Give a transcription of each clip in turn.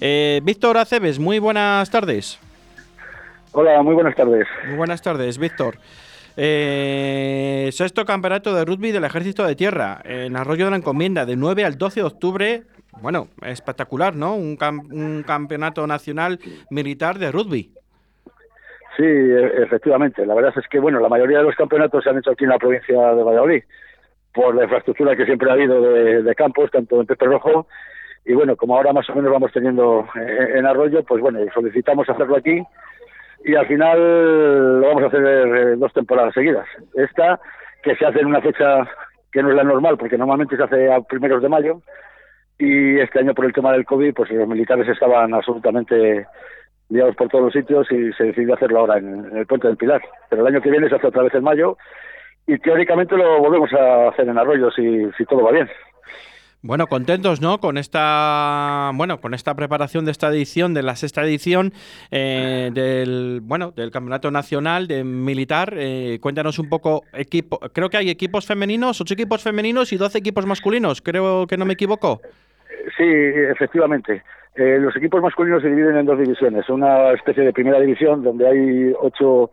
Eh, Víctor Aceves, muy buenas tardes. Hola, muy buenas tardes. Muy buenas tardes, Víctor. Eh, sexto campeonato de rugby del Ejército de Tierra en Arroyo de la Encomienda, de 9 al 12 de octubre. Bueno, espectacular, ¿no? Un, un campeonato nacional militar de rugby. Sí, e, efectivamente. La verdad es que, bueno, la mayoría de los campeonatos se han hecho aquí en la provincia de Valladolid, por la infraestructura que siempre ha habido de, campos, tanto en Pepe Rojo, y bueno, como ahora más o menos vamos teniendo en, en Arroyo, pues bueno, solicitamos hacerlo aquí y al final lo vamos a hacer eh, dos temporadas seguidas. Esta, que se hace en una fecha que no es la normal, porque normalmente se hace a primeros de mayo, y este año por el tema del COVID, pues los militares estaban absolutamente liados por todos los sitios y se decidió hacerlo ahora en, el Puente del Pilar. Pero el año que viene se hace otra vez en mayo y teóricamente lo volvemos a hacer en Arroyo si, si todo va bien. Bueno, contentos, ¿no? Con esta, bueno, con esta preparación de esta edición, de la sexta edición eh, del, bueno, del campeonato nacional de militar. Eh, cuéntanos un poco equipo. Creo que hay equipos femeninos, ocho equipos femeninos y doce equipos masculinos. Creo que no me equivoco. Sí, efectivamente. Eh, los equipos masculinos se dividen en dos divisiones. Una especie de primera división donde hay ocho,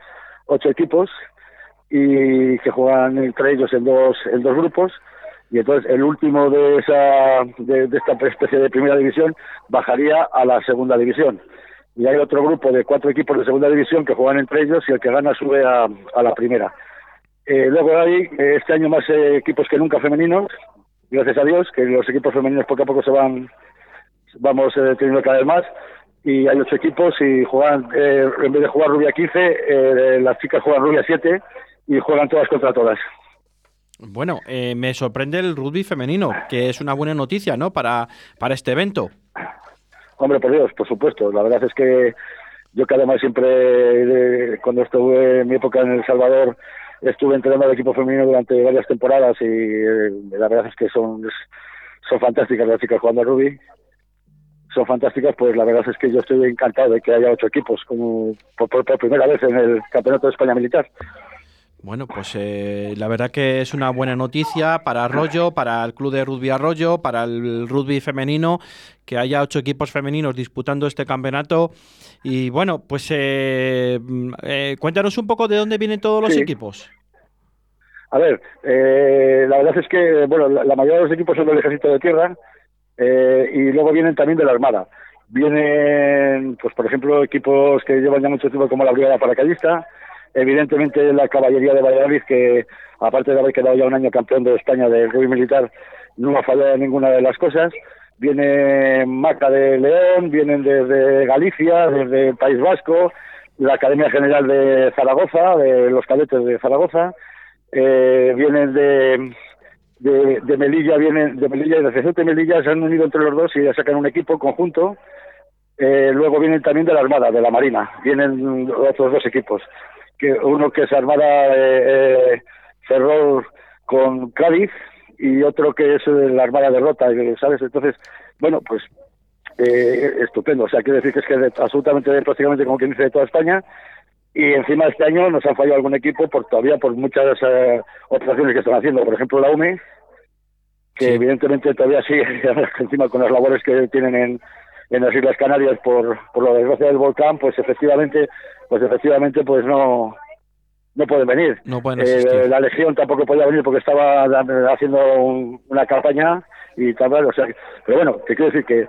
ocho equipos y que juegan entre ellos en dos, en dos grupos y entonces el último de esa de, esta especie de primera división bajaría a la segunda división. Y hay otro grupo de cuatro equipos de segunda división que juegan entre ellos y el que gana sube a, la primera. Eh, luego hay este año más eh, equipos que nunca femeninos gracias a Dios que los equipos femeninos poco a poco se van vamos eh, teniendo cada vez más. Y hay ocho equipos y juegan en vez de jugar rubia 15 las chicas juegan rubia 7 y juegan todas contra todas bueno, eh, me sorprende el rugby femenino, que es una buena noticia, ¿no? Para, para este evento. Hombre, por Dios, por supuesto. La verdad es que yo que además siempre, cuando estuve en mi época en El Salvador, estuve entrenando al equipo femenino durante varias temporadas y eh, la verdad es que son, son fantásticas las chicas jugando al rugby. Son fantásticas, pues la verdad es que yo estoy encantado de que haya ocho equipos, como por, por primera vez en el Campeonato de España Militar. Bueno, pues eh, la verdad que es una buena noticia para Arroyo, para el Club de Rugby Arroyo, para el rugby femenino, que haya ocho equipos femeninos disputando este campeonato. Y bueno, pues eh, eh, cuéntanos un poco de dónde vienen todos los equipos. A ver, la verdad es que bueno, la, mayoría de los equipos son del Ejército de Tierra y luego vienen también de la Armada. Vienen, pues por ejemplo, equipos que llevan ya mucho tiempo como la Brigada Paracaidista, Evidentemente la caballería de Valladolid, que aparte de haber quedado ya un año campeón de España del rugby militar, no ha fallado en ninguna de las cosas. Viene Maca de León, vienen desde Galicia, desde el País Vasco, la Academia General de Zaragoza, de los cadetes de Zaragoza, eh, vienen de, de, Melilla, vienen de Melilla y de Cecete Melilla, se han unido entre los dos y ya sacan un equipo conjunto. Eh, luego vienen también de la Armada, de la Marina, vienen otros dos equipos que uno que es Armada eh, eh Ferrol con Cádiz y otro que es la Armada de Rota, ¿sabes? Entonces, bueno, pues eh, estupendo. O sea, quiere decir que es que absolutamente, prácticamente como quien dice, de toda España. Y encima este año nos han fallado algún equipo por todavía por muchas eh, operaciones que están haciendo. Por ejemplo, la UME, que evidentemente todavía sigue encima con las labores que tienen en, en las Islas Canarias por, por la desgracia del volcán, pues efectivamente, pues efectivamente, pues no no pueden venir. No pueden eh, la Legión tampoco podía venir porque estaba haciendo una campaña y tal, o sea, pero bueno, te quiero decir que,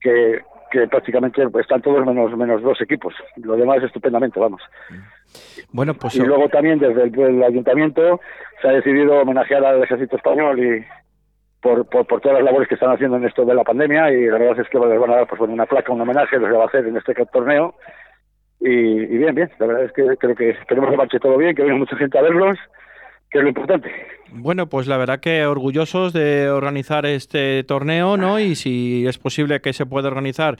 que, que prácticamente están todos menos menos dos equipos. Lo demás estupendamente, vamos. Bueno, pues y luego también desde el, ayuntamiento se ha decidido homenajear al ejército español y por, por, todas las labores que están haciendo en esto de la pandemia y la verdad es que les van a dar pues, una placa, un homenaje, les va a hacer en este torneo. Y, bien, bien, la verdad es que creo que esperemos que marche todo bien, que venga mucha gente a verlos, que es lo importante. Bueno, pues la verdad que orgullosos de organizar este torneo, ¿no? Y si es posible que se pueda organizar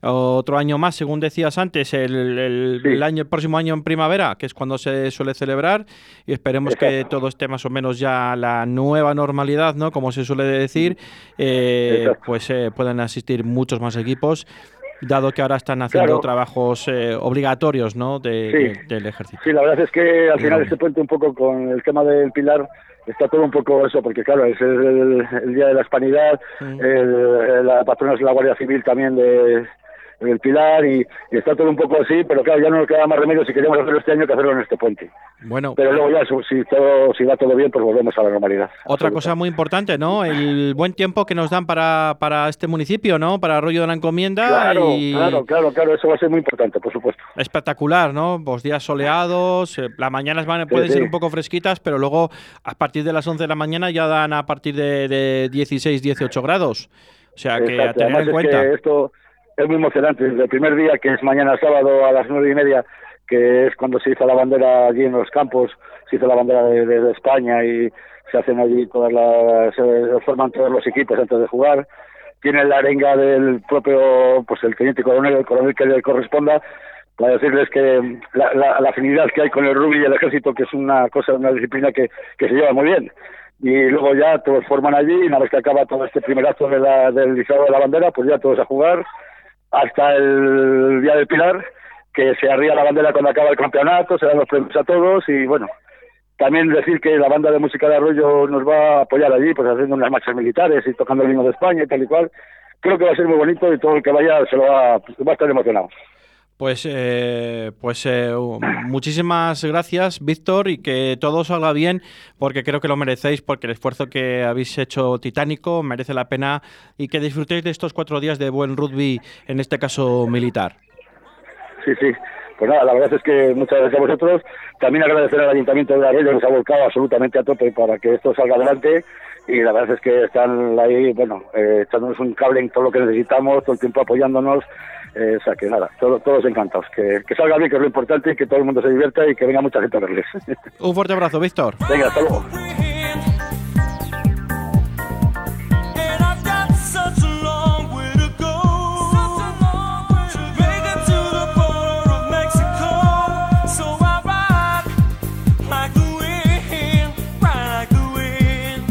otro año más, según decías antes, el, el, año, el próximo año en primavera, que es cuando se suele celebrar, y esperemos que todo esté más o menos ya la nueva normalidad, ¿no? Como se suele decir, eh, pues eh, puedan asistir muchos más equipos dado que ahora están haciendo trabajos eh, obligatorios ¿no? De, del ejército. Sí, la verdad es que al final este puente un poco con el tema del pilar está todo un poco eso, porque claro, es el, Día de la Hispanidad, la patrona es la Guardia Civil también de, el Pilar y, está todo un poco así, pero claro, ya no nos queda más remedio si queremos hacerlo este año que hacerlo en este puente. Bueno, pero luego ya si todo si va todo bien, pues volvemos a la normalidad. Otra cosa muy importante, ¿no? El buen tiempo que nos dan para, para este municipio, ¿no? Para Arroyo de la Encomienda. Claro, claro, claro, claro, eso va a ser muy importante, por supuesto. Espectacular, ¿no? Los días soleados, eh, las mañanas van, pueden ser un poco fresquitas, pero luego a partir de las 11 de la mañana ya dan a partir de, de 16, 18 grados. O sea que a tener en cuenta. esto es muy emocionante. Desde el primer día, que es mañana sábado a las nueve y media, que es cuando se hizo la bandera allí en los campos, se hizo la bandera de, España y se hacen allí todas las, se forman todos los equipos antes de jugar. Tiene la arenga del propio, pues el teniente coronel, el coronel que le corresponda, para decirles que la, la, afinidad que hay con el rugby y el ejército, que es una cosa, una disciplina que, que se lleva muy bien y luego ya todos forman allí y una vez que acaba todo este primer acto de la, del izado de la bandera, pues ya todos a jugar hasta el día del Pilar, que se arría la bandera cuando acaba el campeonato, se dan los premios a todos y bueno, también decir que la banda de música de Arroyo nos va a apoyar allí, pues haciendo unas marchas militares y tocando el himno de España y tal y cual. Creo que va a ser muy bonito y todo el que vaya se lo va, va a estar emocionado. Pues, eh, pues eh, muchísimas gracias, Víctor, y que todo salga bien, porque creo que lo merecéis, porque el esfuerzo que habéis hecho titánico merece la pena y que disfrutéis de estos cuatro días de buen rugby, en este caso militar. Sí, sí. Pues nada, la verdad es que muchas gracias a vosotros. También agradecer al Ayuntamiento de Arroyo que nos ha volcado absolutamente a tope para que esto salga adelante. Y la verdad es que están ahí, bueno, eh, echándonos un cable en todo lo que necesitamos, todo el tiempo apoyándonos. Eh, o sea que nada, todos encantados. Que, que, salga bien, que es lo importante, y que todo el mundo se divierta y que venga mucha gente a verles. Un fuerte abrazo, Víctor. Venga, hasta luego.